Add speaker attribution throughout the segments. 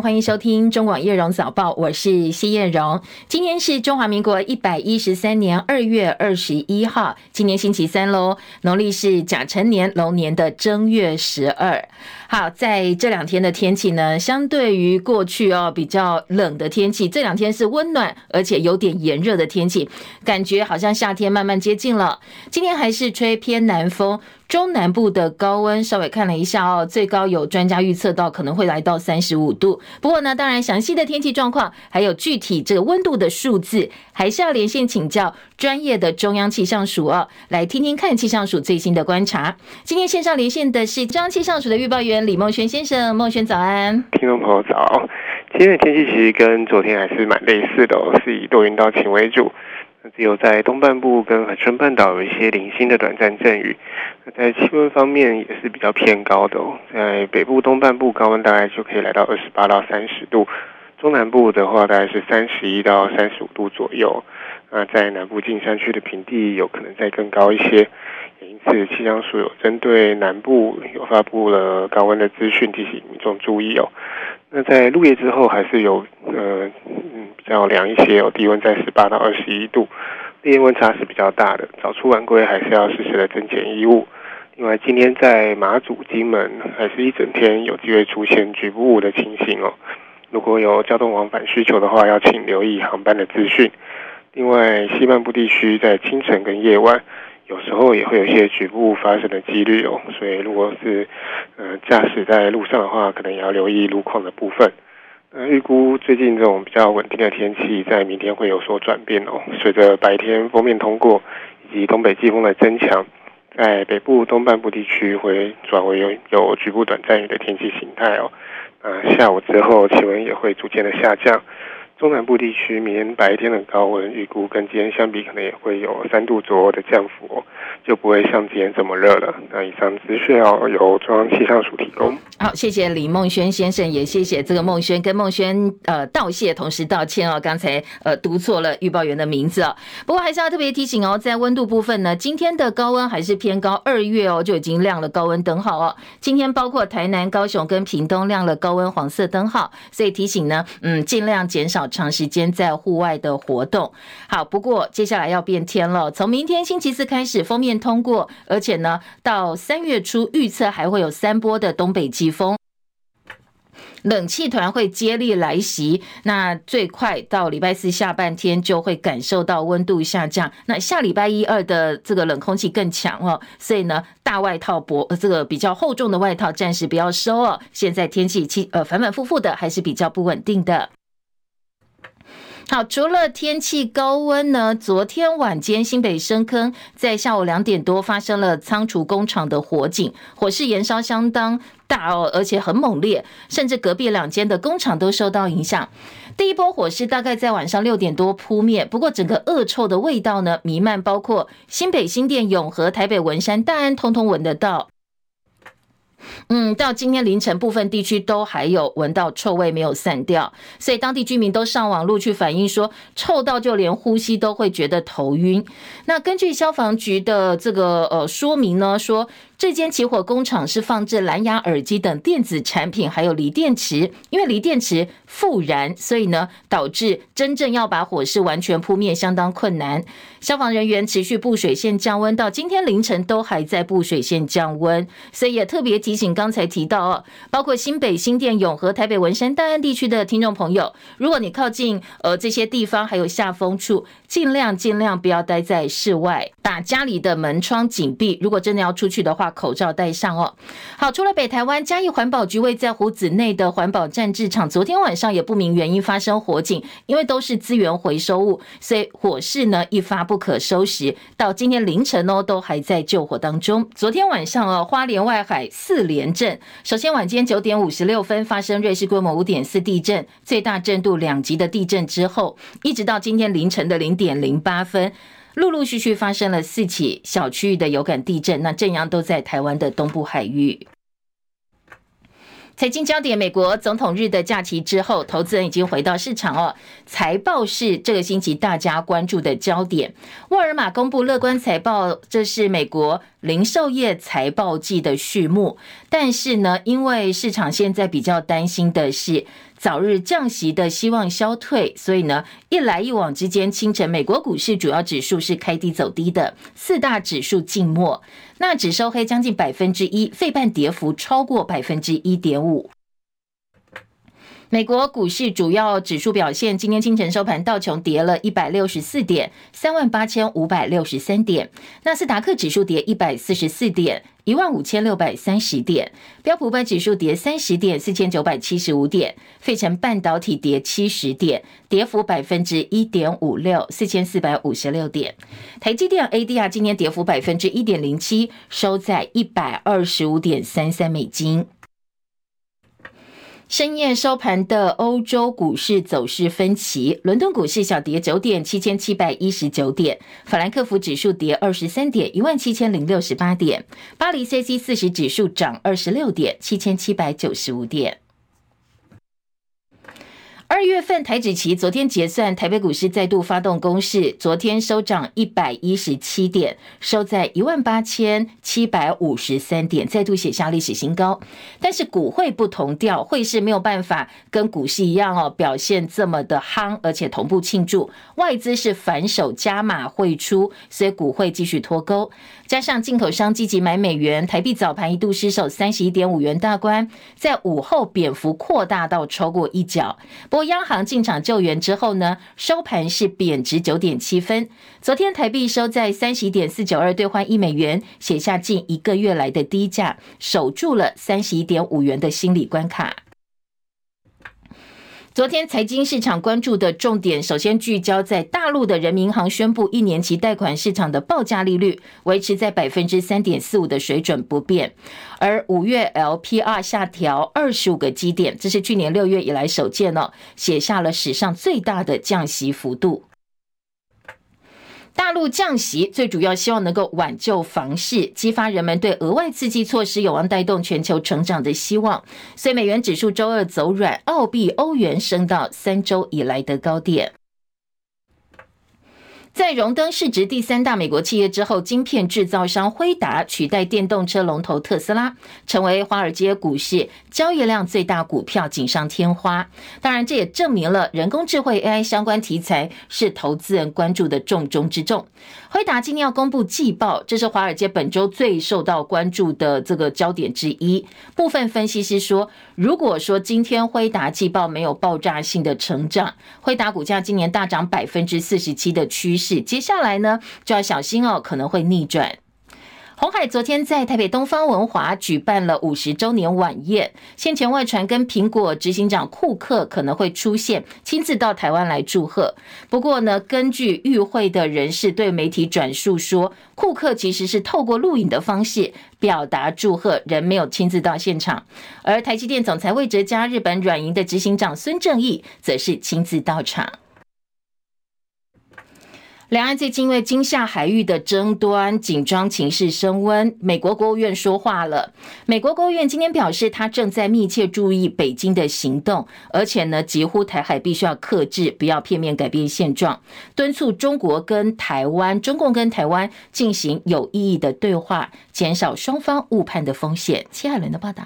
Speaker 1: 欢迎收听中广叶荣早报，我是谢叶荣。今天是中华民国一百一十三年二月二十一号，今天星期三喽，农历是甲辰年龙年的正月十二。好，在这两天的天气呢，相对于过去哦比较冷的天气，这两天是温暖而且有点炎热的天气，感觉好像夏天慢慢接近了。今天还是吹偏南风。中南部的高温稍微看了一下哦，最高有专家预测到可能会来到三十五度。不过呢，当然详细的天气状况还有具体这个温度的数字，还是要连线请教专业的中央气象署哦，来听听看气象署最新的观察。今天线上连线的是中央气象署的预报员李梦轩先生，梦轩早安。
Speaker 2: 听众朋友早，今天的天气其实跟昨天还是蛮类似的哦，是以多云到晴为主。只有在东半部跟恒春半岛有一些零星的短暂阵雨。那在气温方面也是比较偏高的哦，在北部东半部高温大概就可以来到二十八到三十度，中南部的话大概是三十一到三十五度左右。那在南部近山区的平地有可能再更高一些。因此，气象署有针对南部有发布了高温的资讯，提醒民众注意哦。那在入夜之后还是有呃。嗯比较凉一些，哦低温在十八到二十一度，日夜温差是比较大的。早出晚归还是要适时的增减衣物。另外，今天在马祖、金门还是一整天有机会出现局部雾的情形哦。如果有交通往返需求的话，要请留意航班的资讯。另外，西半部地区在清晨跟夜晚，有时候也会有一些局部发生的几率哦。所以，如果是呃驾驶在路上的话，可能也要留意路况的部分。呃，预估最近这种比较稳定的天气，在明天会有所转变哦。随着白天锋面通过，以及东北季风的增强，在北部东半部地区会转为有有局部短暂雨的天气形态哦。呃，下午之后气温也会逐渐的下降。中南部地区明天白天的高温预估跟今天相比，可能也会有三度左右的降幅，就不会像今天这么热了。那以上资讯要由中央气象署提供。
Speaker 1: 好，谢谢李孟轩先生，也谢谢这个孟轩跟孟轩呃道谢，同时道歉哦，刚才呃读错了预报员的名字哦。不过还是要特别提醒哦，在温度部分呢，今天的高温还是偏高，二月哦就已经亮了高温灯号哦。今天包括台南、高雄跟屏东亮了高温黄色灯号，所以提醒呢，嗯，尽量减少。长时间在户外的活动，好，不过接下来要变天了。从明天星期四开始，封面通过，而且呢，到三月初预测还会有三波的东北季风。冷气团会接力来袭，那最快到礼拜四下半天就会感受到温度下降。那下礼拜一二的这个冷空气更强哦，所以呢，大外套薄这个比较厚重的外套暂时不要收哦。现在天气气呃反反复复的，还是比较不稳定的。好，除了天气高温呢，昨天晚间新北深坑在下午两点多发生了仓储工厂的火警，火势延烧相当大哦，而且很猛烈，甚至隔壁两间的工厂都受到影响。第一波火势大概在晚上六点多扑灭，不过整个恶臭的味道呢弥漫，包括新北新店、永和、台北文山、大安，通通闻得到。嗯，到今天凌晨，部分地区都还有闻到臭味没有散掉，所以当地居民都上网路去反映说，臭到就连呼吸都会觉得头晕。那根据消防局的这个呃说明呢，说。这间起火工厂是放置蓝牙耳机等电子产品，还有锂电池。因为锂电池复燃，所以呢，导致真正要把火势完全扑灭相当困难。消防人员持续布水线降温，到今天凌晨都还在布水线降温。所以也特别提醒刚才提到哦，包括新北新店、永和、台北文山、大安地区的听众朋友，如果你靠近呃这些地方，还有下风处，尽量尽量不要待在室外，把家里的门窗紧闭。如果真的要出去的话，口罩戴上哦。好，除了北台湾嘉义环保局位在湖子内的环保站置场，昨天晚上也不明原因发生火警，因为都是资源回收物，所以火势呢一发不可收拾。到今天凌晨哦，都还在救火当中。昨天晚上哦，花莲外海四连震，首先晚间九点五十六分发生瑞士规模五点四地震，最大震度两级的地震之后，一直到今天凌晨的零点零八分。陆陆续续发生了四起小区域的有感地震，那震央都在台湾的东部海域。财经焦点：美国总统日的假期之后，投资人已经回到市场哦。财报是这个星期大家关注的焦点。沃尔玛公布乐观财报，这是美国零售业财报季的序幕。但是呢，因为市场现在比较担心的是早日降息的希望消退，所以呢，一来一往之间，清晨美国股市主要指数是开低走低的，四大指数静默，那指收黑将近百分之一，费半跌幅超过百分之一点五。美国股市主要指数表现，今天清晨收盘，道琼跌了一百六十四点，三万八千五百六十三点；纳斯达克指数跌一百四十四点，一万五千六百三十点；标普五百指数跌三十点，四千九百七十五点；费城半导体跌七十点，跌幅百分之一点五六，四千四百五十六点；台积电 ADR 今天跌幅百分之一点零七，收在一百二十五点三三美金。深夜收盘的欧洲股市走势分歧，伦敦股市小跌九点，七千七百一十九点；法兰克福指数跌二十三点，一万七千零六十八点；巴黎 CAC 四十指数涨二十六点，七千七百九十五点。二月份台指期昨天结算，台北股市再度发动攻势，昨天收涨一百一十七点，收在一万八千七百五十三点，再度写下历史新高。但是股汇不同调，汇市没有办法跟股市一样哦，表现这么的夯，而且同步庆祝，外资是反手加码汇出，所以股汇继续脱钩。加上进口商积极买美元，台币早盘一度失守三十一点五元大关，在午后贬幅扩大到超过一角。央行进场救援之后呢，收盘是贬值九点七分。昨天台币收在三十一点四九二兑换一美元，写下近一个月来的低价，守住了三十一点五元的心理关卡。昨天财经市场关注的重点，首先聚焦在大陆的人民银行宣布，一年期贷款市场的报价利率维持在百分之三点四五的水准不变，而五月 LPR 下调二十五个基点，这是去年六月以来首见了，写下了史上最大的降息幅度。大陆降息最主要希望能够挽救房市，激发人们对额外刺激措施有望带动全球成长的希望。所以美元指数周二走软，澳币、欧元升到三周以来的高点。在荣登市值第三大美国企业之后，晶片制造商辉达取代电动车龙头特斯拉，成为华尔街股市交易量最大股票，锦上添花。当然，这也证明了人工智慧 AI 相关题材是投资人关注的重中之重。辉达今天要公布季报，这是华尔街本周最受到关注的这个焦点之一。部分分析师说，如果说今天辉达季报没有爆炸性的成长，辉达股价今年大涨百分之四十七的趋势。接下来呢，就要小心哦，可能会逆转。鸿海昨天在台北东方文华举办了五十周年晚宴，先前外传跟苹果执行长库克可能会出现，亲自到台湾来祝贺。不过呢，根据与会的人士对媒体转述说，库克其实是透过录影的方式表达祝贺，人没有亲自到现场。而台积电总裁魏哲嘉、日本软银的执行长孙正义则是亲自到场。两岸最近因为金厦海域的争端，紧张情势升温。美国国务院说话了。美国国务院今天表示，他正在密切注意北京的行动，而且呢，疾呼台海必须要克制，不要片面改变现状，敦促中国跟台湾、中共跟台湾进行有意义的对话，减少双方误判的风险。戚海伦的报道。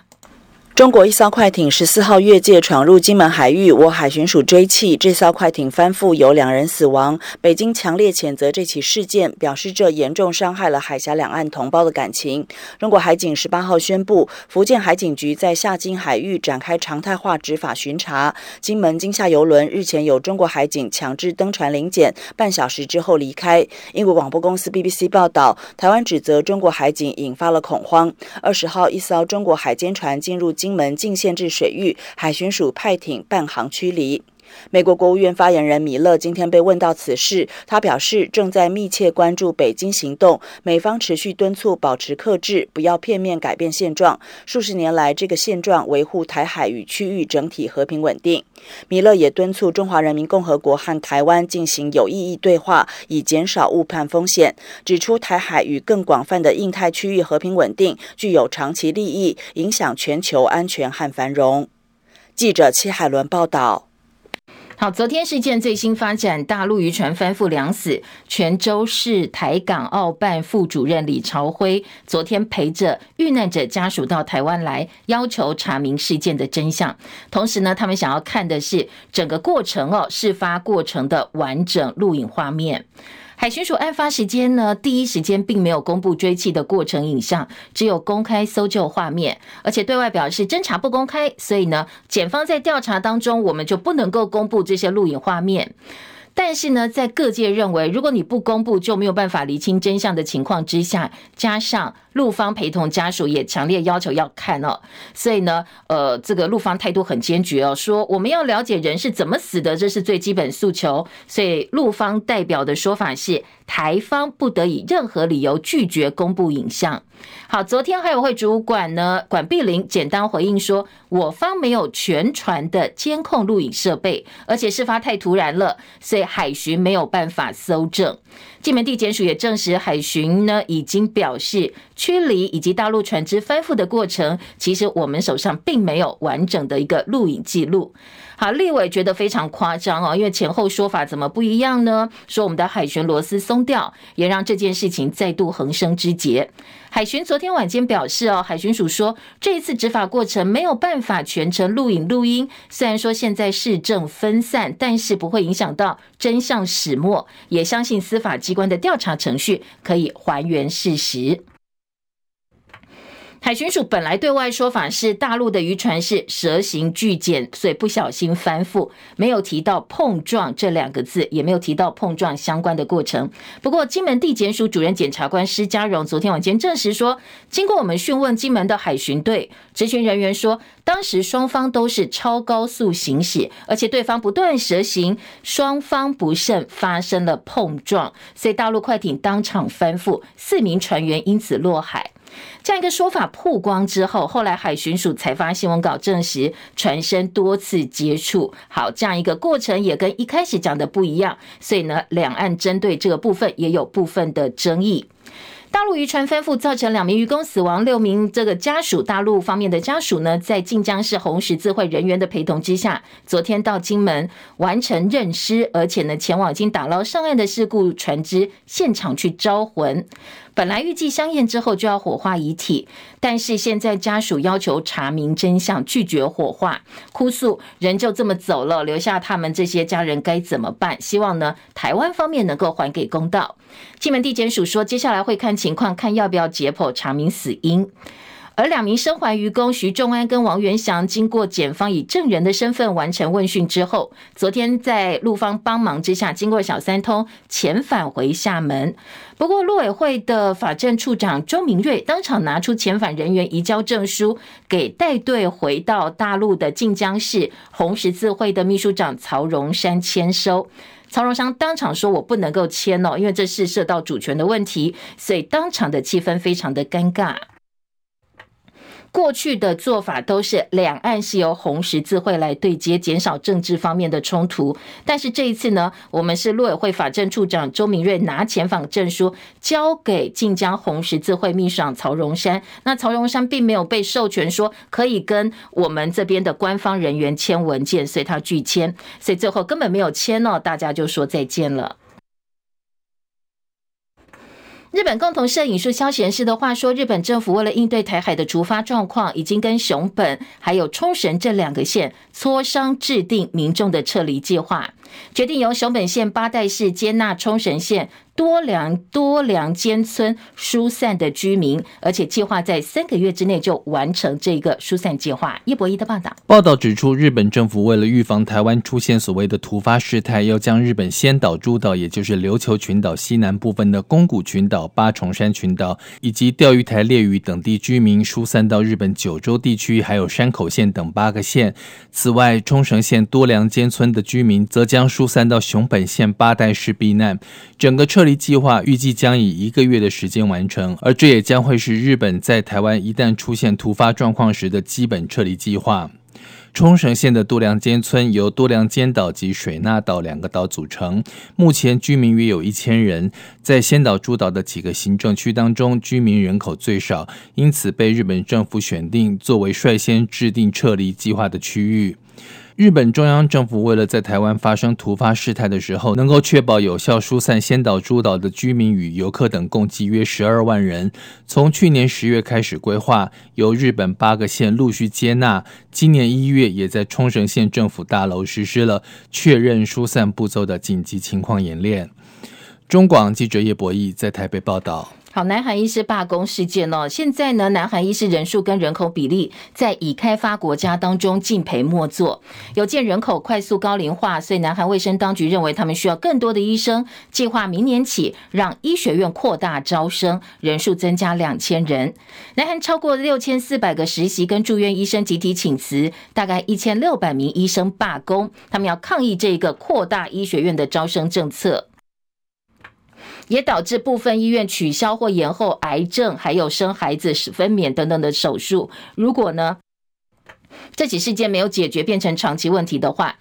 Speaker 3: 中国一艘快艇十四号越界闯入金门海域，我海巡署追缉，这艘快艇翻覆，有两人死亡。北京强烈谴责这起事件，表示这严重伤害了海峡两岸同胞的感情。中国海警十八号宣布，福建海警局在厦金海域展开常态化执法巡查。金门金厦邮轮日前有中国海警强制登船临检，半小时之后离开。英国广播公司 BBC 报道，台湾指责中国海警引发了恐慌。二十号，一艘中国海监船进入。金门禁限制水域，海巡署派艇伴航驱离。美国国务院发言人米勒今天被问到此事，他表示正在密切关注北京行动，美方持续敦促保持克制，不要片面改变现状。数十年来，这个现状维护台海与区域整体和平稳定。米勒也敦促中华人民共和国和台湾进行有意义对话，以减少误判风险，指出台海与更广泛的印太区域和平稳定具有长期利益，影响全球安全和繁荣。记者戚海伦报道。
Speaker 1: 好，昨天事件最新发展，大陆渔船翻覆两死，泉州市台港澳办副主任李朝辉昨天陪着遇难者家属到台湾来，要求查明事件的真相。同时呢，他们想要看的是整个过程哦，事发过程的完整录影画面。海巡署案发时间呢，第一时间并没有公布追缉的过程影像，只有公开搜救画面，而且对外表示侦查不公开，所以呢，检方在调查当中，我们就不能够公布这些录影画面。但是呢，在各界认为，如果你不公布，就没有办法厘清真相的情况之下，加上陆方陪同家属也强烈要求要看哦，所以呢，呃，这个陆方态度很坚决哦，说我们要了解人是怎么死的，这是最基本诉求。所以陆方代表的说法是，台方不得以任何理由拒绝公布影像。好，昨天海委会主管呢，管碧玲简单回应说，我方没有全船的监控录影设备，而且事发太突然了，所以海巡没有办法搜证。金门地检署也证实，海巡呢已经表示驱离以及大陆船只翻覆的过程，其实我们手上并没有完整的一个录影记录。好，立委觉得非常夸张哦，因为前后说法怎么不一样呢？说我们的海巡螺丝松掉，也让这件事情再度横生枝节。海巡昨天晚间表示哦，海巡署说这一次执法过程没有办法全程录影录音，虽然说现在市政分散，但是不会影响到真相始末，也相信司法机关的调查程序可以还原事实。海巡署本来对外说法是大陆的渔船是蛇形巨检，所以不小心翻覆，没有提到碰撞这两个字，也没有提到碰撞相关的过程。不过，金门地检署主任检察官施家荣昨天晚间证实说，经过我们讯问金门的海巡队执勤人员说，当时双方都是超高速行驶，而且对方不断蛇行，双方不慎发生了碰撞，所以大陆快艇当场翻覆，四名船员因此落海。这样一个说法曝光之后，后来海巡署才发新闻稿证实船身多次接触。好，这样一个过程也跟一开始讲的不一样，所以呢，两岸针对这个部分也有部分的争议。大陆渔船翻覆，造成两名渔工死亡，六名这个家属，大陆方面的家属呢，在晋江市红十字会人员的陪同之下，昨天到金门完成认尸，而且呢，前往已经打捞上岸的事故船只现场去招魂。本来预计相验之后就要火化遗体，但是现在家属要求查明真相，拒绝火化，哭诉人就这么走了，留下他们这些家人该怎么办？希望呢，台湾方面能够还给公道。金门地检署说，接下来会看情况，看要不要解剖查明死因。而两名生还渔工徐仲安跟王元祥，经过检方以证人的身份完成问讯之后，昨天在陆方帮忙之下，经过小三通遣返回厦门。不过，陆委会的法政处长周明瑞当场拿出遣返人员移交证书，给带队回到大陆的晋江市红十字会的秘书长曹荣山签收。曹荣山当场说：“我不能够签哦，因为这是涉到主权的问题。”所以当场的气氛非常的尴尬。过去的做法都是两岸是由红十字会来对接，减少政治方面的冲突。但是这一次呢，我们是陆委会法政处长周明瑞拿遣返证书交给晋江红十字会秘书长曹荣山，那曹荣山并没有被授权说可以跟我们这边的官方人员签文件，所以他拒签，所以最后根本没有签哦，大家就说再见了。日本共同摄影术消息人士的话说，日本政府为了应对台海的突发状况，已经跟熊本还有冲绳这两个县磋商，制定民众的撤离计划，决定由熊本县八代市接纳冲绳县。多良多良间村疏散的居民，而且计划在三个月之内就完成这个疏散计划。叶博一的报道。
Speaker 4: 报道指出，日本政府为了预防台湾出现所谓的突发事态，要将日本仙岛诸岛，也就是琉球群岛西南部分的宫古群岛、八重山群岛以及钓鱼台列屿等地居民疏散到日本九州地区，还有山口县等八个县。此外，冲绳县多良间村的居民则将疏散到熊本县八代市避难。整个撤离计划预计将以一个月的时间完成，而这也将会是日本在台湾一旦出现突发状况时的基本撤离计划。冲绳县的多良间村由多良间岛及水纳岛两个岛组成，目前居民约有一千人。在仙岛诸岛的几个行政区当中，居民人口最少，因此被日本政府选定作为率先制定撤离计划的区域。日本中央政府为了在台湾发生突发事态的时候，能够确保有效疏散仙岛诸岛的居民与游客等，共计约十二万人，从去年十月开始规划，由日本八个县陆续接纳，今年一月也在冲绳县政府大楼实施了确认疏散步骤的紧急情况演练。中广记者叶博义在台北报道。
Speaker 1: 好，南韩医师罢工事件哦，现在呢，南韩医师人数跟人口比例在已开发国家当中敬陪末座。有见人口快速高龄化，所以南韩卫生当局认为他们需要更多的医生，计划明年起让医学院扩大招生，人数增加两千人。南韩超过六千四百个实习跟住院医生集体请辞，大概一千六百名医生罢工，他们要抗议这个扩大医学院的招生政策。也导致部分医院取消或延后癌症，还有生孩子、分娩等等的手术。如果呢，这起事件没有解决，变成长期问题的话。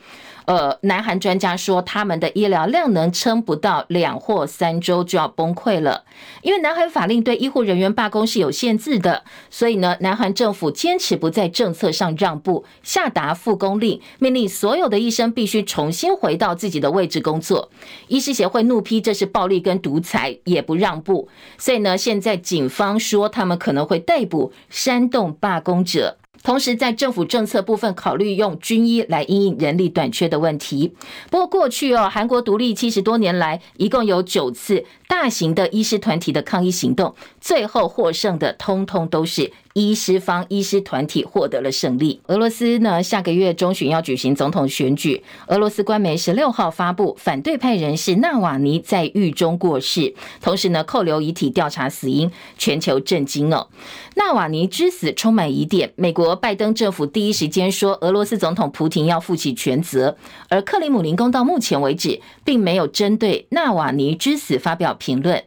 Speaker 1: 呃，南韩专家说，他们的医疗量能撑不到两或三周就要崩溃了，因为南韩法令对医护人员罢工是有限制的，所以呢，南韩政府坚持不在政策上让步，下达复工令，命令所有的医生必须重新回到自己的位置工作。医师协会怒批这是暴力跟独裁，也不让步，所以呢，现在警方说他们可能会逮捕煽动罢工者。同时，在政府政策部分，考虑用军医来因应人力短缺的问题。不过，过去哦，韩国独立七十多年来，一共有九次大型的医师团体的抗议行动，最后获胜的，通通都是。医师方医师团体获得了胜利。俄罗斯呢，下个月中旬要举行总统选举。俄罗斯官媒十六号发布，反对派人士纳瓦尼在狱中过世，同时呢，扣留遗体调查死因，全球震惊哦。纳瓦尼之死充满疑点，美国拜登政府第一时间说，俄罗斯总统普廷要负起全责，而克里姆林宫到目前为止并没有针对纳瓦尼之死发表评论。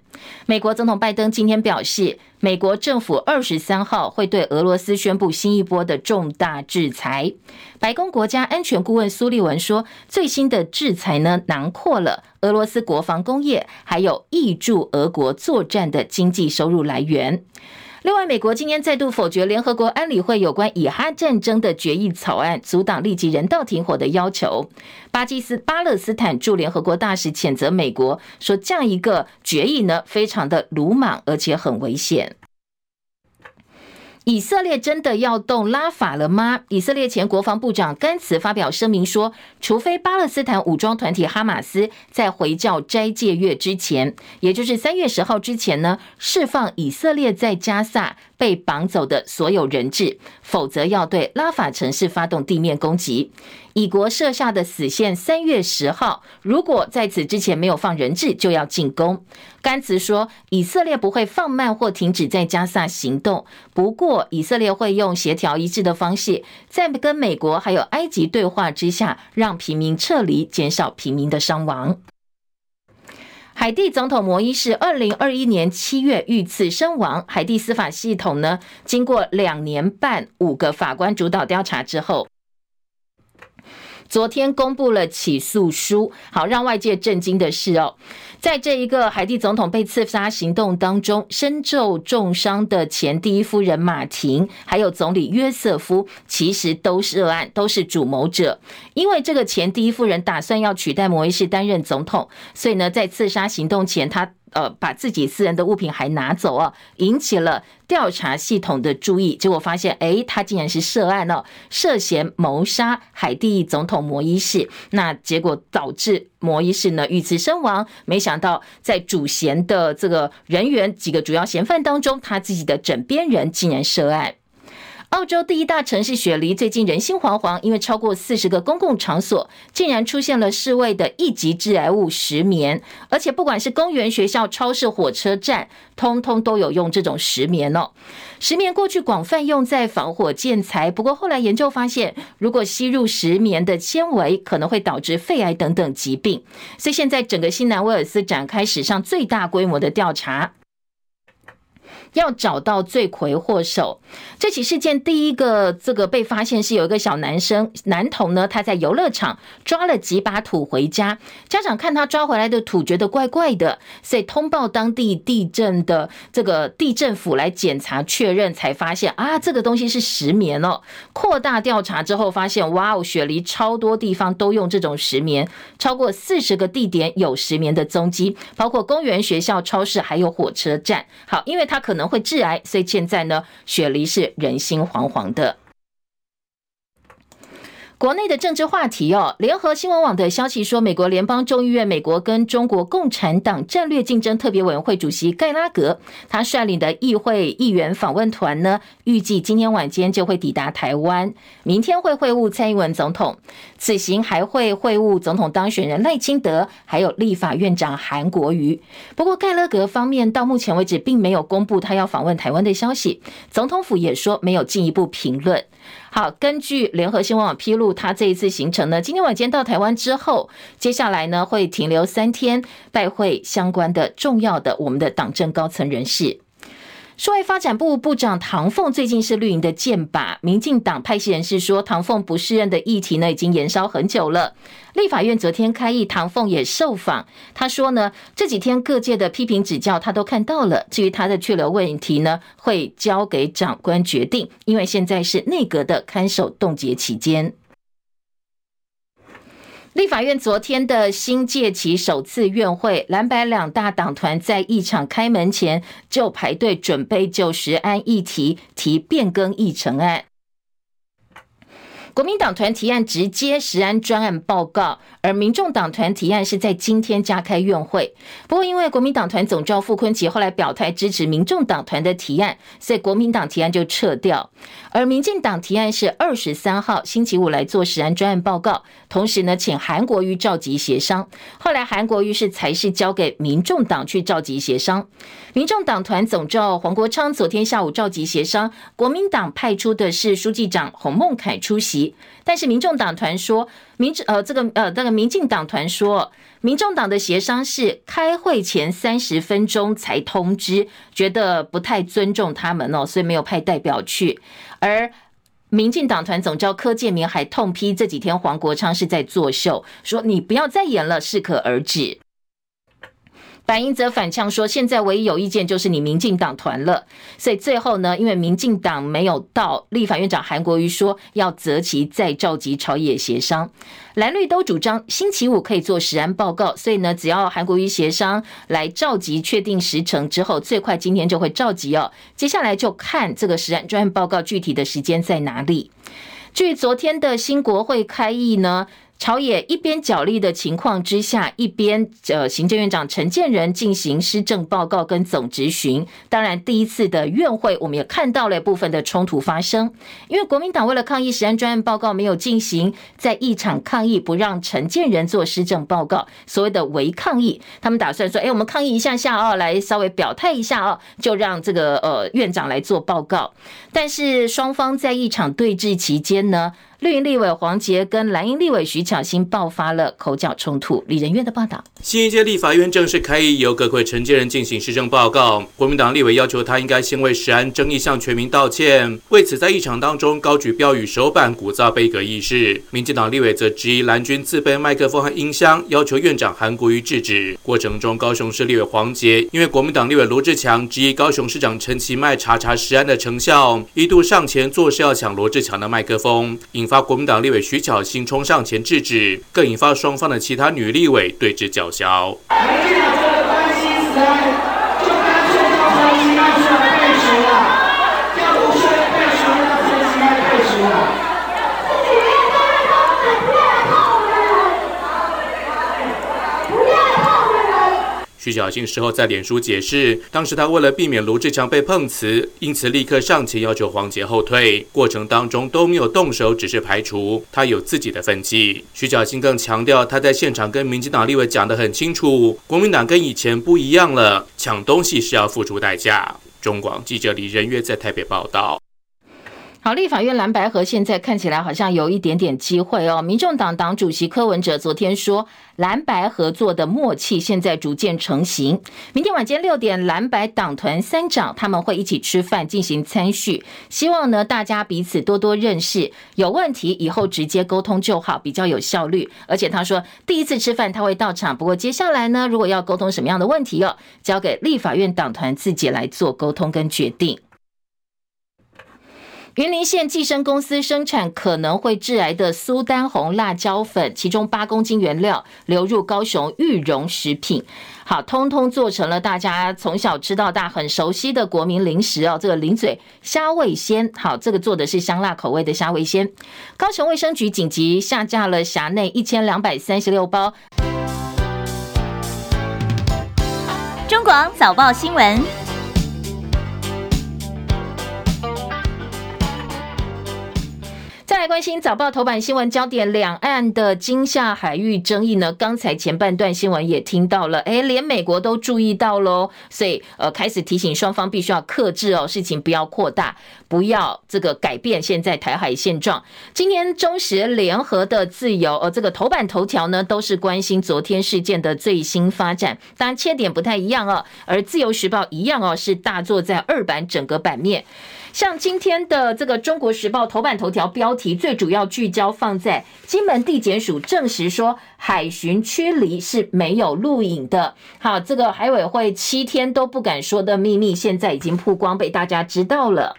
Speaker 1: 美国总统拜登今天表示，美国政府二十三号会对俄罗斯宣布新一波的重大制裁。白宫国家安全顾问苏利文说，最新的制裁呢，囊括了俄罗斯国防工业，还有挹注俄国作战的经济收入来源。另外，美国今天再度否决联合国安理会有关以哈战争的决议草案，阻挡立即人道停火的要求。巴基斯巴勒斯坦驻联合国大使谴责美国，说这样一个决议呢，非常的鲁莽，而且很危险。以色列真的要动拉法了吗？以色列前国防部长甘茨发表声明说，除非巴勒斯坦武装团体哈马斯在回教斋戒月之前，也就是三月十号之前呢，释放以色列在加萨被绑走的所有人质，否则要对拉法城市发动地面攻击。以国设下的死线三月十号，如果在此之前没有放人质，就要进攻。甘茨说，以色列不会放慢或停止在加萨行动，不过以色列会用协调一致的方式，在跟美国还有埃及对话之下，让平民撤离，减少平民的伤亡。海地总统摩伊士二零二一年七月遇刺身亡。海地司法系统呢，经过两年半五个法官主导调查之后。昨天公布了起诉书，好，让外界震惊的是哦，在这一个海地总统被刺杀行动当中，身受重伤的前第一夫人马婷，还有总理约瑟夫，其实都是涉案，都是主谋者。因为这个前第一夫人打算要取代摩伊士担任总统，所以呢，在刺杀行动前，他。呃，把自己私人的物品还拿走啊，引起了调查系统的注意。结果发现，诶，他竟然是涉案了，涉嫌谋杀海地总统摩伊士。那结果导致摩伊士呢遇刺身亡。没想到，在主嫌的这个人员几个主要嫌犯当中，他自己的枕边人竟然涉案。澳洲第一大城市雪梨最近人心惶惶，因为超过四十个公共场所竟然出现了世卫的一级致癌物石棉，而且不管是公园、学校、超市、火车站，通通都有用这种石棉哦。石棉过去广泛用在防火建材，不过后来研究发现，如果吸入石棉的纤维，可能会导致肺癌等等疾病。所以现在整个新南威尔斯展开史上最大规模的调查。要找到罪魁祸首。这起事件第一个这个被发现是有一个小男生男童呢，他在游乐场抓了几把土回家，家长看他抓回来的土觉得怪怪的，所以通报当地地震的这个地政府来检查确认，才发现啊，这个东西是石棉哦。扩大调查之后发现，哇哦，雪梨超多地方都用这种石棉，超过四十个地点有石棉的踪迹，包括公园、学校、超市，还有火车站。好，因为他可能会致癌，所以现在呢，雪梨是人心惶惶的。国内的政治话题哦，联合新闻网的消息说，美国联邦众议院、美国跟中国共产党战略竞争特别委员会主席盖拉格，他率领的议会议员访问团呢，预计今天晚间就会抵达台湾，明天会会晤蔡英文总统，此行还会会晤总统当选人赖清德，还有立法院长韩国瑜。不过盖拉格方面到目前为止并没有公布他要访问台湾的消息，总统府也说没有进一步评论。好，根据联合新闻网披露，他这一次行程呢，今天晚间到台湾之后，接下来呢会停留三天，拜会相关的重要的我们的党政高层人士。数位发展部部长唐凤最近是绿营的箭靶，民进党派系人士说，唐凤不适任的议题呢已经延烧很久了。立法院昨天开议，唐凤也受访，他说呢，这几天各界的批评指教他都看到了，至于他的去留问题呢，会交给长官决定，因为现在是内阁的看守冻结期间。立法院昨天的新届期首次院会，蓝白两大党团在议场开门前就排队准备就食安议题提变更议程案。国民党团提案直接食安专案报告，而民众党团提案是在今天加开院会。不过，因为国民党团总召傅昆萁后来表态支持民众党团的提案，所以国民党提案就撤掉。而民进党提案是二十三号星期五来做食安专案报告，同时呢，请韩国瑜召集协商。后来韩国瑜是才是交给民众党去召集协商。民众党团总召黄国昌昨天下午召集协商，国民党派出的是书记长洪孟楷出席，但是民众党团说，民呃这个呃那个民进党团说，民众党的协商是开会前三十分钟才通知，觉得不太尊重他们哦，所以没有派代表去。而民进党团总召柯建铭还痛批这几天黄国昌是在作秀，说你不要再演了，适可而止。白英则反呛说：“现在唯一有意见就是你民进党团了。”所以最后呢，因为民进党没有到，立法院长韩国瑜说要择期再召集朝野协商。蓝绿都主张星期五可以做实安报告，所以呢，只要韩国瑜协商来召集确定时程之后，最快今天就会召集哦。接下来就看这个实案专案报告具体的时间在哪里。据昨天的新国会开议呢。朝野一边角力的情况之下，一边呃，行政院长陈建仁进行施政报告跟总质询。当然，第一次的院会，我们也看到了部分的冲突发生，因为国民党为了抗议食安专案报告没有进行，在一场抗议，不让陈建仁做施政报告，所谓的违抗议，他们打算说，哎，我们抗议一下下哦，来稍微表态一下哦，就让这个呃院长来做报告。但是双方在一场对峙期间呢，绿营立委黄杰跟蓝营立委徐巧芯爆发了口角冲突。李仁岳的报道：
Speaker 5: 新一届立法院正式开议，由各会承建人进行施政报告。国民党立委要求他应该先为食安争议向全民道歉，为此在议场当中高举标语手板，鼓噪杯葛议事。民进党立委则质疑蓝军自备麦克风和音箱，要求院长韩国瑜制止。过程中，高雄市立委黄杰因为国民党立委罗志强质疑高雄市长陈其迈查查食安的成效，一度上前作势要抢罗志强的麦克风，引发。国民党立委徐巧芯冲上前制止，更引发双方的其他女立委对峙叫嚣。徐巧芯事后在脸书解释，当时他为了避免卢志强被碰瓷，因此立刻上前要求黄杰后退，过程当中都没有动手，只是排除，他有自己的分际。徐巧芯更强调，他在现场跟民进党立委讲得很清楚，国民党跟以前不一样了，抢东西是要付出代价。中广记者李仁约在台北报道。
Speaker 1: 好，立法院蓝白合现在看起来好像有一点点机会哦。民众党党主席柯文哲昨天说，蓝白合作的默契现在逐渐成型。明天晚间六点，蓝白党团三长他们会一起吃饭进行参叙，希望呢大家彼此多多认识，有问题以后直接沟通就好，比较有效率。而且他说第一次吃饭他会到场，不过接下来呢，如果要沟通什么样的问题哦，交给立法院党团自己来做沟通跟决定。云林县济生公司生产可能会致癌的苏丹红辣椒粉，其中八公斤原料流入高雄裕荣食品，好，通通做成了大家从小吃到大很熟悉的国民零食哦，这个零嘴虾味鲜，好，这个做的是香辣口味的虾味鲜。高雄卫生局紧急下架了辖内一千两百三十六包。
Speaker 6: 中广早报新
Speaker 1: 闻。来关心早报头版新闻焦点，两岸的金厦海域争议呢？刚才前半段新闻也听到了，诶，连美国都注意到喽，所以呃开始提醒双方必须要克制哦，事情不要扩大，不要这个改变现在台海现状。今天中时联合的自由呃这个头版头条呢，都是关心昨天事件的最新发展，当然切点不太一样哦，而自由时报一样哦，是大作在二版整个版面。像今天的这个《中国时报》头版头条标题，最主要聚焦放在金门地检署证实说海巡驱离是没有录影的。好，这个海委会七天都不敢说的秘密，现在已经曝光，被大家知道了。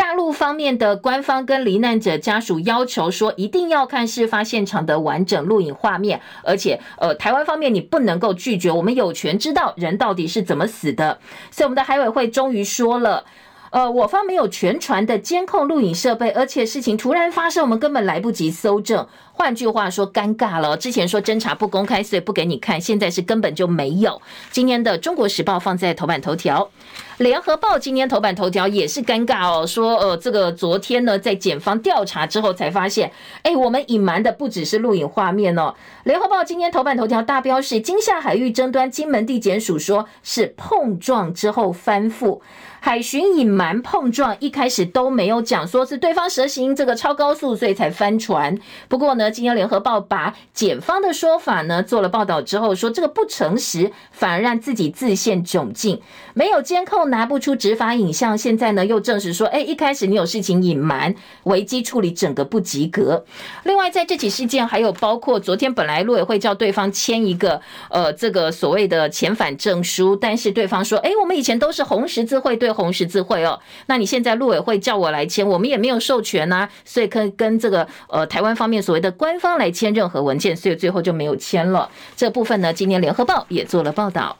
Speaker 1: 大陆方面的官方跟罹难者家属要求说，一定要看事发现场的完整录影画面，而且呃，台湾方面你不能够拒绝，我们有权知道人到底是怎么死的。所以我们的海委会终于说了。呃，我方没有全船的监控录影设备，而且事情突然发生，我们根本来不及搜证。换句话说，尴尬了。之前说侦查不公开，所以不给你看，现在是根本就没有。今天的《中国时报》放在头版头条，《联合报》今天头版头条也是尴尬哦，说呃，这个昨天呢，在检方调查之后才发现，哎，我们隐瞒的不只是录影画面哦。《联合报》今天头版头条大标是金厦海域争端，金门地检署说是碰撞之后翻覆。海巡隐瞒碰撞，一开始都没有讲，说是对方蛇行这个超高速，所以才翻船。不过呢，今天联合报把检方的说法呢做了报道之后，说这个不诚实，反而让自己自陷窘境。没有监控，拿不出执法影像。现在呢又证实说，哎，一开始你有事情隐瞒，危机处理整个不及格。另外，在这起事件还有包括昨天本来陆委会叫对方签一个呃这个所谓的遣返证书，但是对方说，哎，我们以前都是红十字会对。红十字会哦，那你现在陆委会叫我来签，我们也没有授权呐，所以可以跟这个呃台湾方面所谓的官方来签任何文件，所以最后就没有签了。这部分呢，今年联合报也做了报道。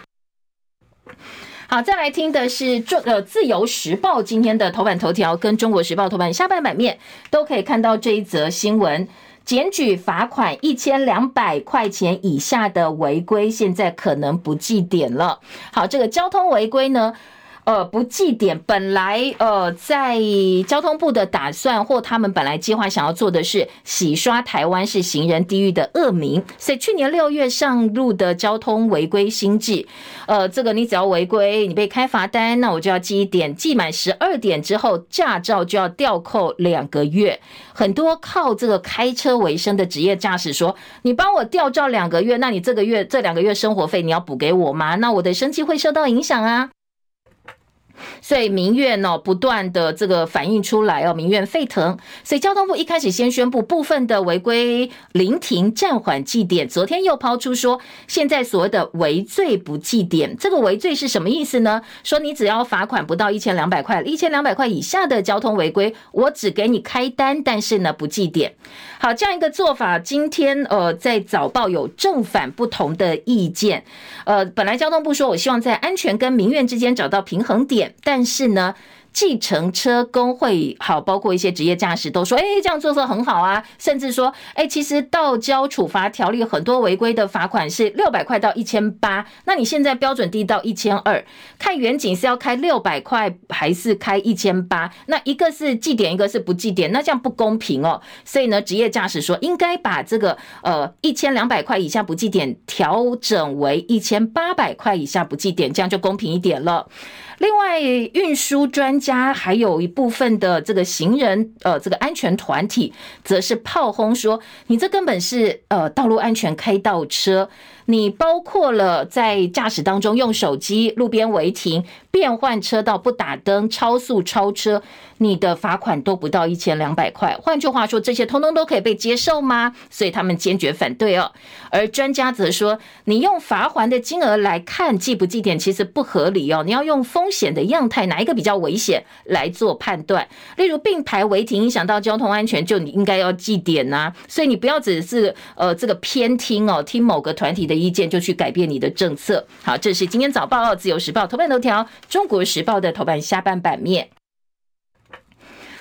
Speaker 1: 好，再来听的是中呃自由时报今天的头版头条，跟中国时报头版下半版面都可以看到这一则新闻，检举罚款一千两百块钱以下的违规，现在可能不记点了。好，这个交通违规呢？呃，不记点，本来呃，在交通部的打算或他们本来计划想要做的是洗刷台湾是行人地狱的恶名，所以去年六月上路的交通违规新制，呃，这个你只要违规，你被开罚单，那我就要记一点，记满十二点之后，驾照就要吊扣两个月。很多靠这个开车为生的职业驾驶说，你帮我吊照两个月，那你这个月这两个月生活费你要补给我吗？那我的生计会受到影响啊。所以民怨呢，不断的这个反映出来哦，民怨沸腾。所以交通部一开始先宣布部分的违规临停暂缓记点，昨天又抛出说，现在所谓的违罪不记点，这个违罪是什么意思呢？说你只要罚款不到一千两百块，一千两百块以下的交通违规，我只给你开单，但是呢不记点。好，这样一个做法，今天呃在早报有正反不同的意见。呃，本来交通部说我希望在安全跟民怨之间找到平衡点。但是呢，计程车工会好，包括一些职业驾驶都说，哎，这样做是很好啊。甚至说，哎，其实道交处罚条例很多违规的罚款是六百块到一千八，那你现在标准低到一千二，看远景是要开六百块还是开一千八？那一个是记点，一个是不记点，那这样不公平哦。所以呢，职业驾驶说应该把这个呃一千两百块以下不记点调整为一千八百块以下不记点，这样就公平一点了。另外，运输专家还有一部分的这个行人，呃，这个安全团体，则是炮轰说，你这根本是呃道路安全开倒车。你包括了在驾驶当中用手机、路边违停、变换车道、不打灯、超速超车，你的罚款都不到一千两百块。换句话说，这些通通都可以被接受吗？所以他们坚决反对哦。而专家则说，你用罚还的金额来看记不记点，其实不合理哦。你要用风险的样态，哪一个比较危险来做判断。例如并排违停影响到交通安全，就你应该要记点呐、所以你不要只是呃这个偏听哦，听某个团体的。意见就去改变你的政策。好，这是今天早报、自由时报头版头条，中国时报的头版下半版面。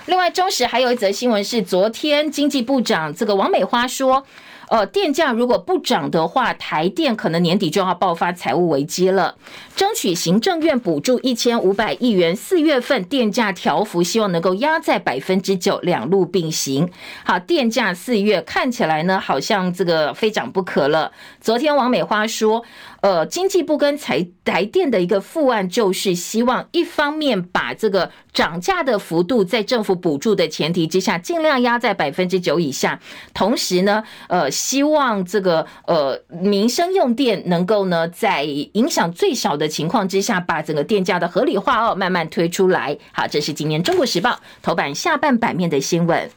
Speaker 1: 另外，中时还有一则新闻是，昨天经济部长这个王美花说。呃，电价如果不涨的话，台电可能年底就要爆发财务危机了。争取行政院补助一千五百亿元，四月份电价调幅，希望能够压在百分之九，两路并行。好，电价四月看起来呢，好像这个非涨不可了。昨天王美花说。呃，经济部跟台台电的一个副案，就是希望一方面把这个涨价的幅度在政府补助的前提之下，尽量压在百分之九以下，同时呢，呃，希望这个呃民生用电能够呢，在影响最小的情况之下，把整个电价的合理化哦慢慢推出来。好，这是今年《中国时报》头版下半版面的新闻。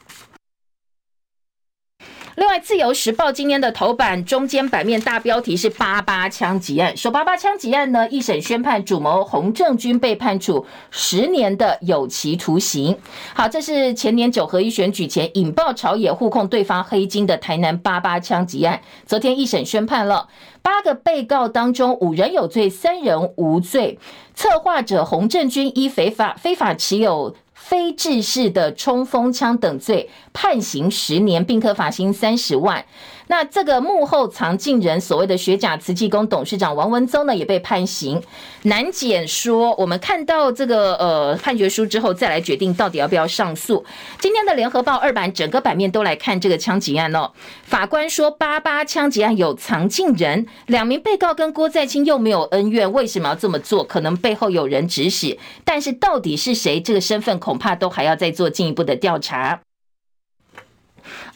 Speaker 1: 另外，《自由时报》今天的头版中间版面大标题是“八八枪击案”。首“八八枪击案”呢，一审宣判主谋洪正军被判处十年的有期徒刑。好，这是前年九合一选举前引爆朝野、互控对方黑金的台南“八八枪击案”。昨天一审宣判了，八个被告当中五人有罪，三人无罪。策划者洪正军依非法非法持有。非制式的冲锋枪等罪，判刑十年，并可罚金三十万。那这个幕后藏镜人，所谓的学甲慈济宫董事长王文宗呢，也被判刑。南检说，我们看到这个呃判决书之后，再来决定到底要不要上诉。今天的联合报二版整个版面都来看这个枪击案哦。法官说，八八枪击案有藏镜人，两名被告跟郭在清又没有恩怨，为什么要这么做？可能背后有人指使，但是到底是谁？这个身份恐怕都还要再做进一步的调查。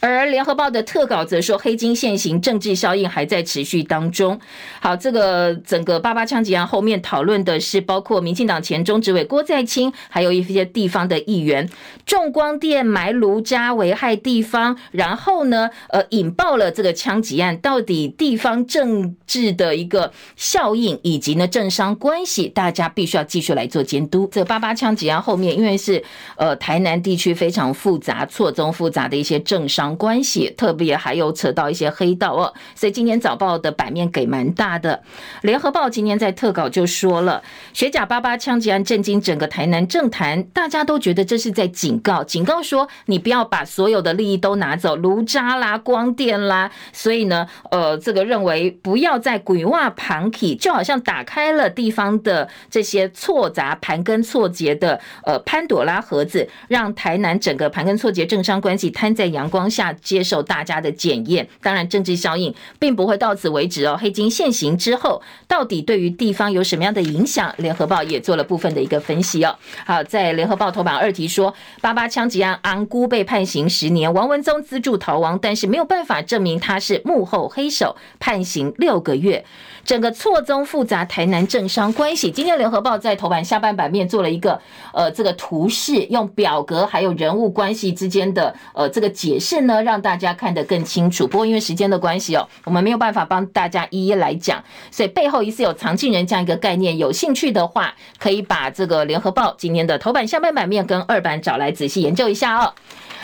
Speaker 1: 而联合报的特稿则说，黑金现行，政治效应还在持续当中。好，这个整个八八枪击案后面讨论的是包括民进党前中执委郭在清，还有一些地方的议员，重光电埋炉渣危害地方，然后呢，呃，引爆了这个枪击案。到底地方政治的一个效应以及呢政商关系，大家必须要继续来做监督。这八八枪击案后面，因为是呃台南地区非常复杂、错综复杂的一些政商。关系特别还有扯到一些黑道哦，所以今天早报的版面给蛮大的。联合报今天在特稿就说了，学甲八八枪击案震惊整个台南政坛，大家都觉得这是在警告，警告说你不要把所有的利益都拿走，炉渣啦、光电啦，所以呢，呃，这个认为不要再鬼话旁体，就好像打开了地方的这些错杂盘根错节的呃潘朵拉盒子，让台南整个盘根错节政商关系摊在阳光下。下接受大家的检验，当然政治效应并不会到此为止哦。黑金现行之后，到底对于地方有什么样的影响？联合报也做了部分的一个分析哦。好，在联合报头版二题说，八八枪击案，昂姑被判刑十年，王文宗资助逃亡，但是没有办法证明他是幕后黑手，判刑六个月。整个错综复杂台南政商关系，今天联合报在头版下半版面做了一个呃这个图示，用表格还有人物关系之间的呃这个解释呢，呢让大家看得更清楚。不过因为时间的关系哦，我们没有办法帮大家一一来讲，所以背后疑似有藏镜人这样一个概念。有兴趣的话，可以把这个联合报今天的头版下半版面跟二版找来仔细研究一下哦。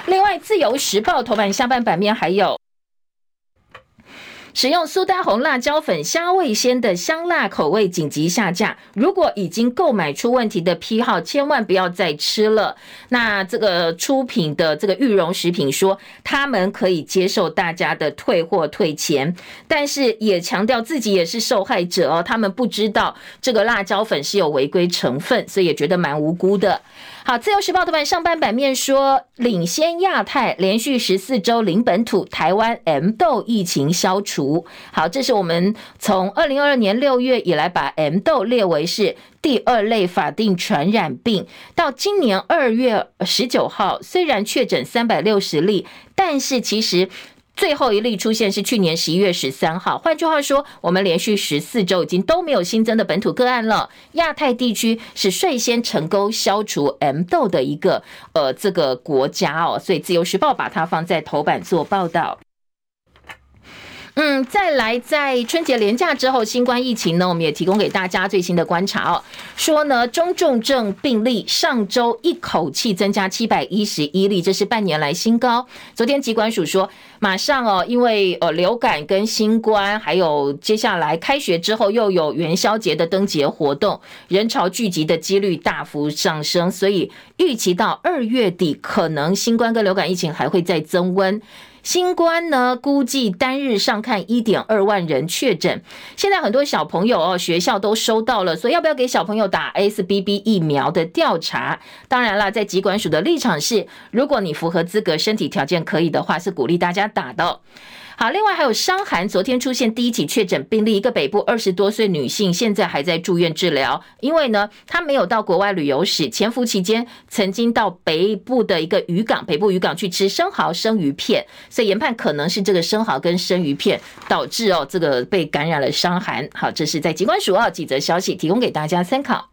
Speaker 1: 另外，自由时报头版下半版面还有。使用苏丹红辣椒粉虾味鲜的香辣口味紧急下架，如果已经购买出问题的批号，千万不要再吃了。那这个出品的这个裕隆食品说，他们可以接受大家的退货退钱，但是也强调自己也是受害者哦，他们不知道这个辣椒粉是有违规成分，所以也觉得蛮无辜的。好，自由时报的版上半版面说，领先亚太连续十四周零本土，台湾 M 豆疫情消除。好，这是我们从二零二二年六月以来把 M 豆列为是第二类法定传染病，到今年二月十九号，虽然确诊三百六十例，但是其实。最后一例出现是去年十一月十三号，换句话说，我们连续十四周已经都没有新增的本土个案了。亚太地区是率先成功消除 M 豆的一个呃这个国家哦，所以自由时报把它放在头版做报道。嗯，再来，在春节连假之后，新冠疫情呢，我们也提供给大家最新的观察哦。说呢，中重症病例上周一口气增加七百一十一例，这是半年来新高。昨天疾管署说，马上哦，因为呃流感跟新冠，还有接下来开学之后又有元宵节的灯节活动，人潮聚集的几率大幅上升，所以预期到二月底，可能新冠跟流感疫情还会再增温。新冠呢，估计单日上看一点二万人确诊。现在很多小朋友哦，学校都收到了，所以要不要给小朋友打 SBB 疫苗的调查？当然啦，在疾管署的立场是，如果你符合资格、身体条件可以的话，是鼓励大家打的。好，另外还有伤寒，昨天出现第一起确诊病例，一个北部二十多岁女性，现在还在住院治疗。因为呢，她没有到国外旅游史，潜伏期间曾经到北部的一个渔港，北部渔港去吃生蚝、生鱼片，所以研判可能是这个生蚝跟生鱼片导致哦，这个被感染了伤寒。好，这是在疾管署啊几则消息提供给大家参考。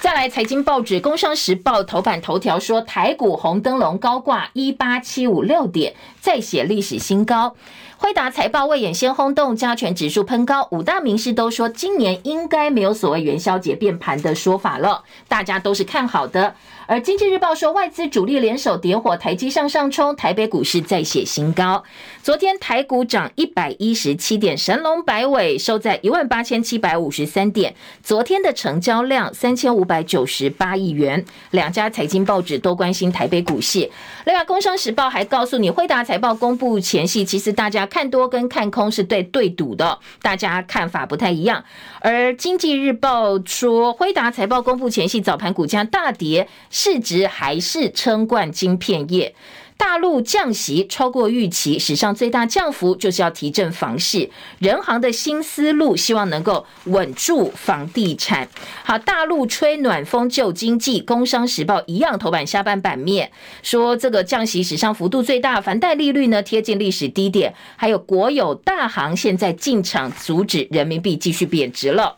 Speaker 1: 再来，财经报纸《工商时报》头版头条说，台股红灯笼高挂一八七五六点，再写历史新高。辉达财报未演先轰动，加权指数喷高，五大名师都说今年应该没有所谓元宵节变盘的说法了，大家都是看好的。而经济日报说，外资主力联手点火台积向上冲，台北股市再写新高。昨天台股涨一百一十七点，神龙摆尾收在一万八千七百五十三点。昨天的成交量三千五百九十八亿元。两家财经报纸都关心台北股市。另外，工商时报还告诉你，辉达财报公布前夕，其实大家看多跟看空是对对赌的，大家看法不太一样。而经济日报说，辉达财报公布前夕，早盘股价大跌。市值还是称冠晶片业，大陆降息超过预期，史上最大降幅就是要提振房市。人行的新思路，希望能够稳住房地产。好，大陆吹暖风救经济，工商时报一样头版下半版面说，这个降息史上幅度最大，房贷利率呢贴近历史低点，还有国有大行现在进场阻止人民币继续贬值了。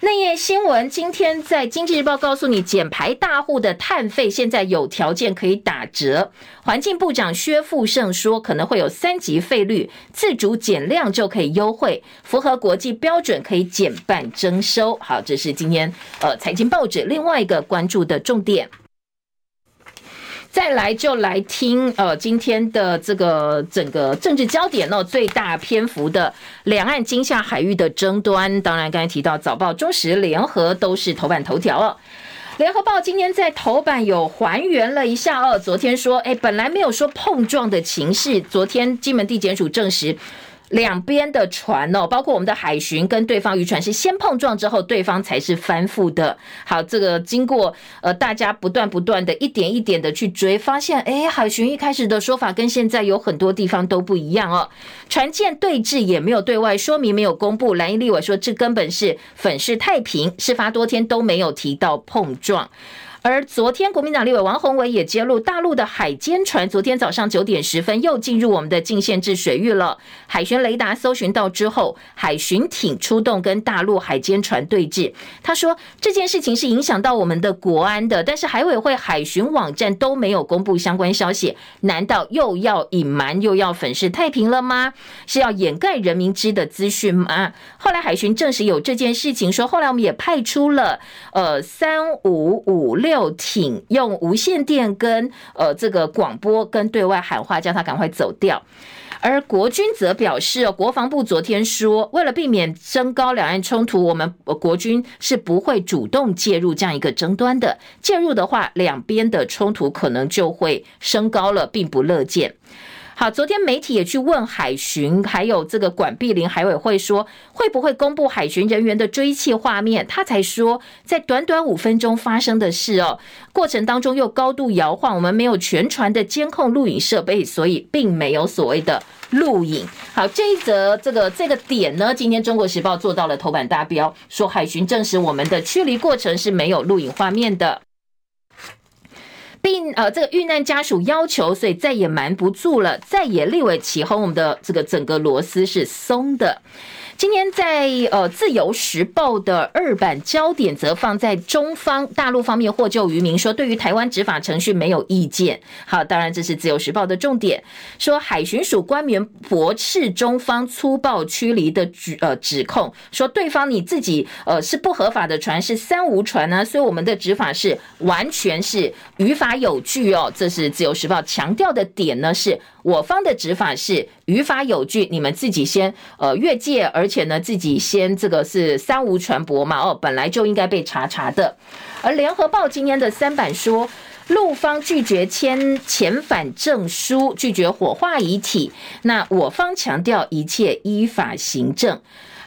Speaker 1: 内页新闻，今天在经济日报告诉你，减排大户的碳费现在有条件可以打折。环境部长薛富盛说，可能会有三级费率，自主减量就可以优惠，符合国际标准可以减半征收。好，这是今天呃财经报纸另外一个关注的重点。再来就来听，呃，今天的这个整个政治焦点哦，最大篇幅的两岸惊吓海域的争端，当然刚才提到早报、中时、联合都是头版头条哦。联合报今天在头版有还原了一下哦，昨天说，哎，本来没有说碰撞的情势，昨天金门地检署证实。两边的船哦，包括我们的海巡跟对方渔船是先碰撞之后，对方才是翻覆的。好，这个经过呃大家不断不断的一点一点的去追，发现哎，海巡一开始的说法跟现在有很多地方都不一样哦。船舰对峙也没有对外说明，没有公布。蓝营立委说，这根本是粉饰太平，事发多天都没有提到碰撞。而昨天，国民党立委王鸿薇也揭露，大陆的海监船昨天早上九点十分又进入我们的禁限制水域了。海巡雷达搜寻到之后，海巡艇出动跟大陆海监船对峙。他说这件事情是影响到我们的国安的，但是海委会海巡网站都没有公布相关消息，难道又要隐瞒又要粉饰太平了吗？是要掩盖人民知的资讯吗？后来海巡证实有这件事情，说后来我们也派出了呃三五五六。六艇用无线电跟呃这个广播跟对外喊话，叫他赶快走掉。而国军则表示，国防部昨天说，为了避免升高两岸冲突，我们国军是不会主动介入这样一个争端的。介入的话，两边的冲突可能就会升高了，并不乐见。好，昨天媒体也去问海巡，还有这个管碧玲海委会说，会不会公布海巡人员的追缉画面？他才说，在短短五分钟发生的事哦，过程当中又高度摇晃，我们没有全船的监控录影设备，所以并没有所谓的录影。好，这一则这个这个点呢，今天中国时报做到了头版大标，说海巡证实我们的驱离过程是没有录影画面的。并呃，这个遇难家属要求，所以再也瞒不住了，再也立委起哄，我们的这个整个螺丝是松的。今天在呃《自由时报》的二版焦点则放在中方大陆方面获救渔民，说对于台湾执法程序没有意见。好，当然这是《自由时报》的重点，说海巡署官员驳斥中方粗暴驱离的指呃指控，说对方你自己呃是不合法的船，是三无船呢、所以我们的执法是完全是于法有据哦。这是《自由时报》强调的点呢，是我方的执法是于法有据，你们自己先呃越界而。且呢，自己先这个是三无船舶嘛，哦，本来就应该被查查的。而联合报今天的三版说，陆方拒绝签遣返证书，拒绝火化遗体，那我方强调一切依法行政。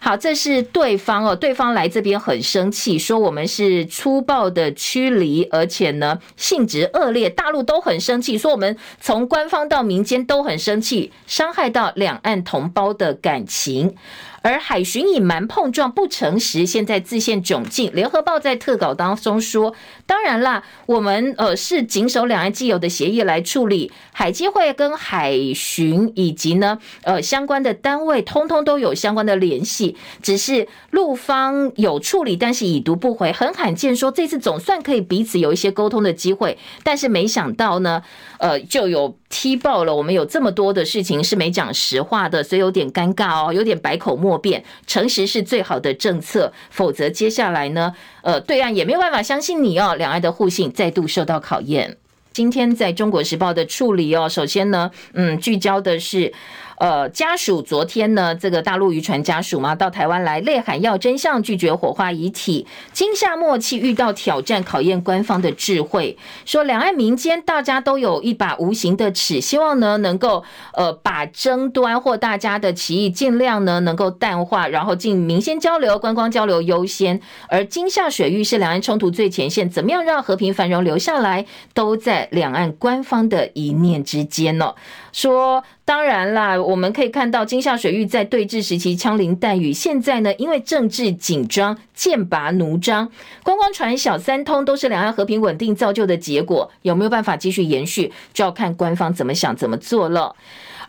Speaker 1: 好，这是对方哦，对方来这边很生气，说我们是粗暴的驱离，而且呢性质恶劣，大陆都很生气，说我们从官方到民间都很生气，伤害到两岸同胞的感情。而海巡隐瞒碰撞不诚实，现在自陷窘境。联合报在特稿当中说：“当然啦，我们呃是谨守两岸既有的协议来处理。海基会跟海巡以及呢呃相关的单位，通通都有相关的联系。只是陆方有处理，但是已读不回，很罕见。说这次总算可以彼此有一些沟通的机会，但是没想到呢，呃就有。”踢爆了，我们有这么多的事情是没讲实话的，所以有点尴尬哦，有点百口莫变。诚实是最好的政策，否则接下来呢，呃，对岸也没有办法相信你哦，两岸的互信再度受到考验。今天在中国时报的处理哦，首先呢，嗯，聚焦的是。呃，家属昨天呢，这个大陆渔船家属嘛，到台湾来，泪喊要真相，拒绝火化遗体，惊吓默契遇到挑战，考验官方的智慧。说两岸民间大家都有一把无形的尺，希望呢能够呃把争端或大家的歧义尽量呢能够淡化，然后进民间交流、观光交流优先。而金厦水域是两岸冲突最前线，怎么样让和平繁荣留下来，都在两岸官方的一念之间呢？说。当然啦，我们可以看到金夏水域在对峙时期枪林弹雨，现在呢，因为政治紧张，剑拔弩张，观光船小三通都是两岸和平稳定造就的结果，有没有办法继续延续，就要看官方怎么想怎么做了。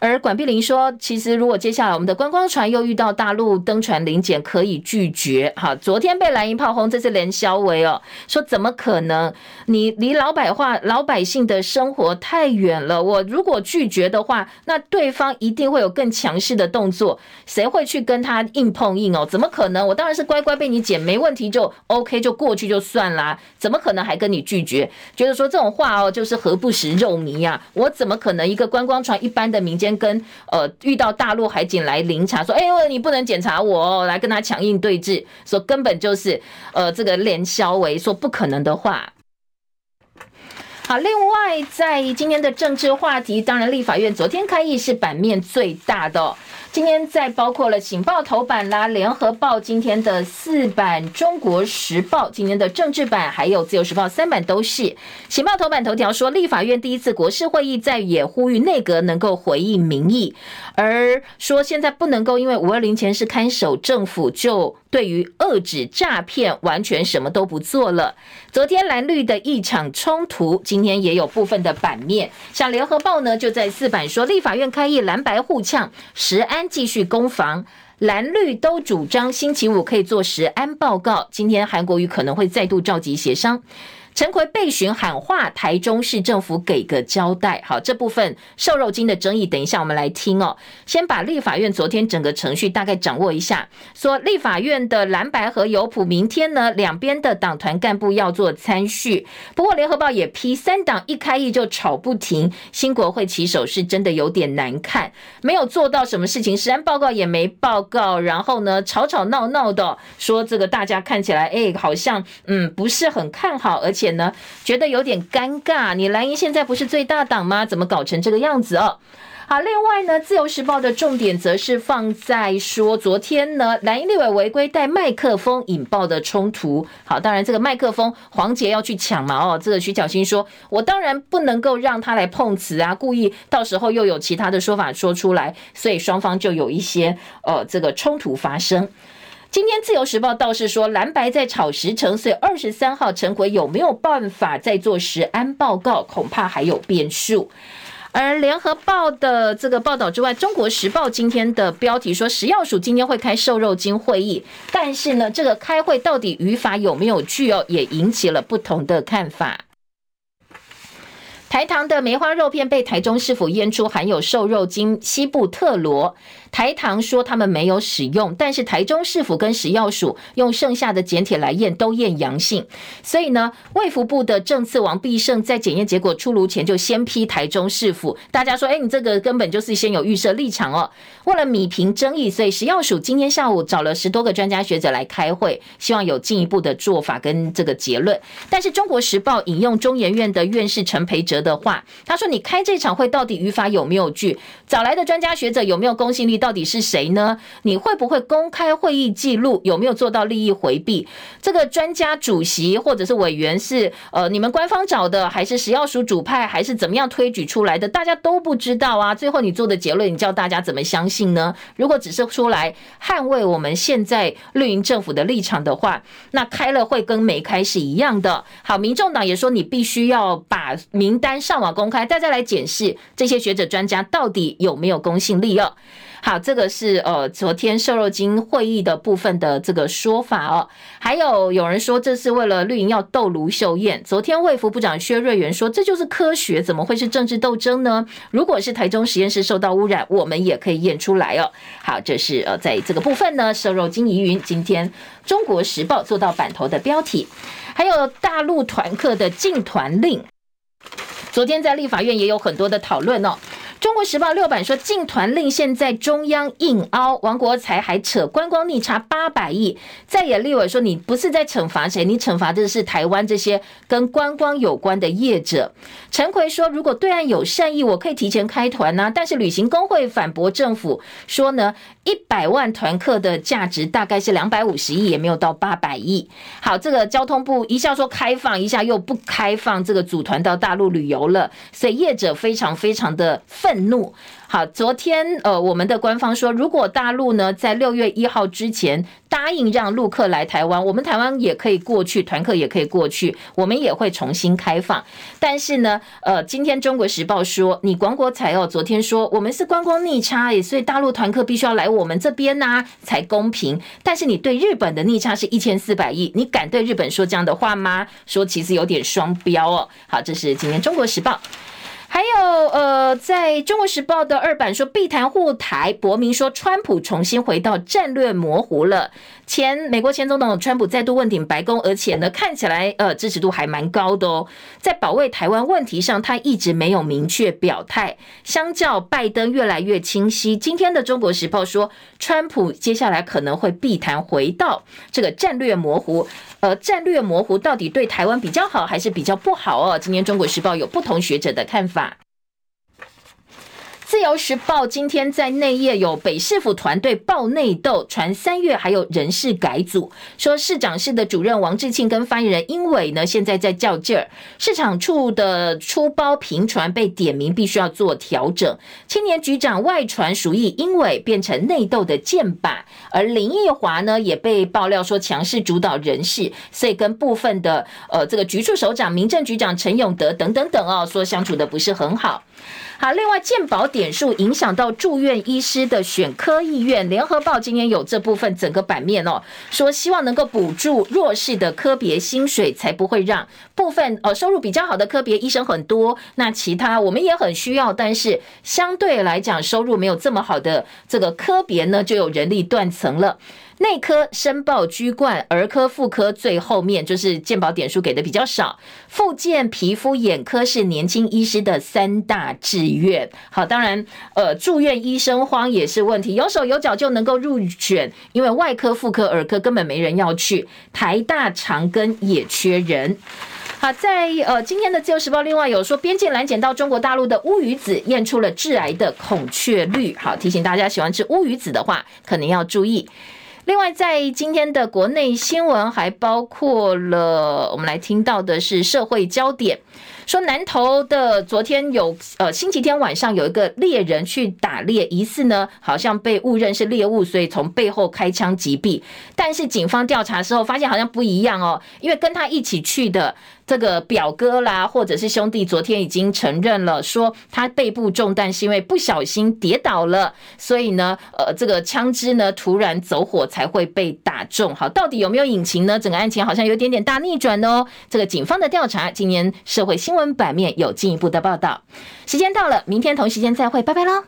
Speaker 1: 而管碧玲说，其实如果接下来我们的观光船又遇到大陆登船临检，可以拒绝。好，昨天被蓝营炮轰，这次连萧维哦，说怎么可能？你离老百话老百姓的生活太远了。我如果拒绝的话，那对方一定会有更强势的动作。谁会去跟他硬碰硬哦？怎么可能？我当然是乖乖被你检，没问题就 OK，就过去就算啦。怎么可能还跟你拒绝？觉得说这种话哦，就是何不食肉糜呀？我怎么可能一个观光船一般的民间？跟呃遇到大陆海警来临查，说哎呦你不能检查我，来跟他强硬对峙，说根本就是呃这个连萧维说不可能的话。好，另外在今天的政治话题，当然立法院昨天开议是版面最大的。今天在包括了《醒报》头版啦，《联合报》今天的四版，《中国时报》今天的政治版，还有《自由时报》三版都是《醒报》头版头条说，立法院第一次国是会议在也呼吁内阁能够回应民意，而说现在不能够因为五二零前是看守政府，就对于遏止诈骗完全什么都不做了。昨天蓝绿的一场冲突，今天也有部分的版面，像《联合报》呢就在四版说，立法院开议蓝白互呛，十安。继续攻防，蓝绿都主张星期五可以做实安报告。今天韩国瑜可能会再度召集协商。陈奎被询喊话，台中市政府给个交代。好，这部分瘦肉精的争议，等一下我们来听哦。先把立法院昨天整个程序大概掌握一下。说立法院的蓝白和有普，明天呢两边的党团干部要做参叙。不过联合报也批三党一开议就吵不停，新国会起手是真的有点难看，没有做到什么事情，食安报告也没报告，然后呢吵吵闹闹的说这个大家看起来哎好像嗯不是很看好，而且。且呢，觉得有点尴尬。你蓝营现在不是最大党吗？怎么搞成这个样子哦？好，另外呢，《自由时报》的重点则是放在说，昨天呢，蓝营立委违规带麦克风引爆的冲突。好，当然这个麦克风黄杰要去抢嘛，哦，这个徐巧芯说，我当然不能够让他来碰瓷啊，故意到时候又有其他的说法说出来，所以双方就有一些呃这个冲突发生。今天《自由时报》倒是说，蓝白在炒时程，所以二十三号陈奎有没有办法再做食安报告，恐怕还有变数。而联合报的这个报道之外，中国时报今天的标题说，食药署今天会开瘦肉精会议，但是呢，这个开会到底语法有没有据哦，也引起了不同的看法。台糖的梅花肉片被台中市府验出含有瘦肉精西布特罗。台糖说他们没有使用，但是台中市府跟食药署用剩下的检体来验，都验阳性。所以呢，卫福部的政次王必胜在检验结果出炉前就先批台中市府。大家说，哎，你这个根本就是先有预设立场哦。为了弭平争议，所以食药署今天下午找了十多个专家学者来开会，希望有进一步的做法跟这个结论。但是中国时报引用中研院的院士陈培哲的话，他说：“你开这场会到底语法有没有据？找来的专家学者有没有公信力？”到底是谁呢？你会不会公开会议记录？有没有做到利益回避？这个专家主席或者是委员是呃你们官方找的，还是食药署主派，还是怎么样推举出来的？大家都不知道啊。最后你做的结论，你叫大家怎么相信呢？如果只是出来捍卫我们现在绿营政府的立场的话，那开了会跟没开是一样的。好，民众党也说你必须要把名单上网公开，大家来检视这些学者专家到底有没有公信力哦。好，这个是呃昨天瘦肉精会议的部分的这个说法哦。还有有人说这是为了绿营要斗卢秀燕。昨天卫福部长薛瑞元说，这就是科学，怎么会是政治斗争呢？如果是台中实验室受到污染，我们也可以验出来哦。好，这是呃在这个部分呢，瘦肉精疑云。今天中国时报做到版头的标题，还有大陆团客的禁团令，昨天在立法院也有很多的讨论哦。中国时报六版说，禁团令现在中央硬凹，王国材还扯观光逆差八百亿。在野立委说，你不是在惩罚谁，你惩罚的是台湾这些跟观光有关的业者。陈奎说，如果对岸有善意，我可以提前开团呐。但是旅行工会反驳政府说呢，一百万团客的价值大概是两百五十亿，也没有到八百亿。好，这个交通部一下说开放，一下又不开放这个组团到大陆旅游了，所以业者非常非常的愤。愤怒。好，昨天呃，我们的官方说，如果大陆呢在六月一号之前答应让陆客来台湾，我们台湾也可以过去，团客也可以过去，我们也会重新开放。但是呢，呃，今天中国时报说，你广国材哦，昨天说我们是观光逆差，所以大陆团客必须要来我们这边呐、才公平。但是你对日本的逆差是一千四百亿，你敢对日本说这样的话吗？说其实有点双标哦。好，这是今天中国时报。还有呃，在中国时报的二版说，避谈护台，伯明说川普重新回到战略模糊了。前美国前总统川普再度问鼎白宫，而且呢，看起来呃支持度还蛮高的哦。在保卫台湾问题上，他一直没有明确表态，相较拜登越来越清晰。今天的中国时报说，川普接下来可能会避谈回到这个战略模糊。呃，战略模糊到底对台湾比较好还是比较不好哦？今天中国时报有不同学者的看法。自由时报今天在内页有北市府团队爆内斗，传三月还有人事改组，说市长室的主任王志庆跟发言人英伟呢，现在在较劲儿，市场处的出包频传被点名，必须要做调整。青年局长外传属意英伟变成内斗的箭靶，而林奕华呢也被爆料说强势主导人事，所以跟部分的呃这个局处首长、民政局长陈永德等等等哦，说相处的不是很好。好，另外健保点点数影响到住院医师的选科意愿，联合报今天有这部分整个版面哦，说希望能够补助弱势的科别薪水，才不会让部分呃收入比较好的科别医生很多，那其他我们也很需要，但是相对来讲收入没有这么好的这个科别呢，就有人力断层了。内科申报居冠，儿科、妇科最后面就是健保点数给的比较少。复健、皮肤、眼科是年轻医师的三大志愿。好，当然，呃，住院医生荒也是问题，有手有脚就能够入选，因为外科、妇科、儿科根本没人要去。台大长庚也缺人。好，在呃今天的自由时报，另外有说边境拦检到中国大陆的乌鱼子验出了致癌的孔雀绿。好，提醒大家喜欢吃乌鱼子的话，可能要注意。另外，在今天的国内新闻还包括了，我们来听到的是社会焦点，说南投的昨天有呃星期天晚上有一个猎人去打猎，疑似呢好像被误认是猎物，所以从背后开枪击毙。但是警方调查之后发现好像不一样哦，因为跟他一起去的。这个表哥啦，或者是兄弟，昨天已经承认了，说他背部中弹是因为不小心跌倒了，所以呢，呃，这个枪支呢突然走火才会被打中。好，到底有没有隐情呢？整个案情好像有点点大逆转哦。这个警方的调查，今年社会新闻版面有进一步的报道。时间到了，明天同时间再会，拜拜喽。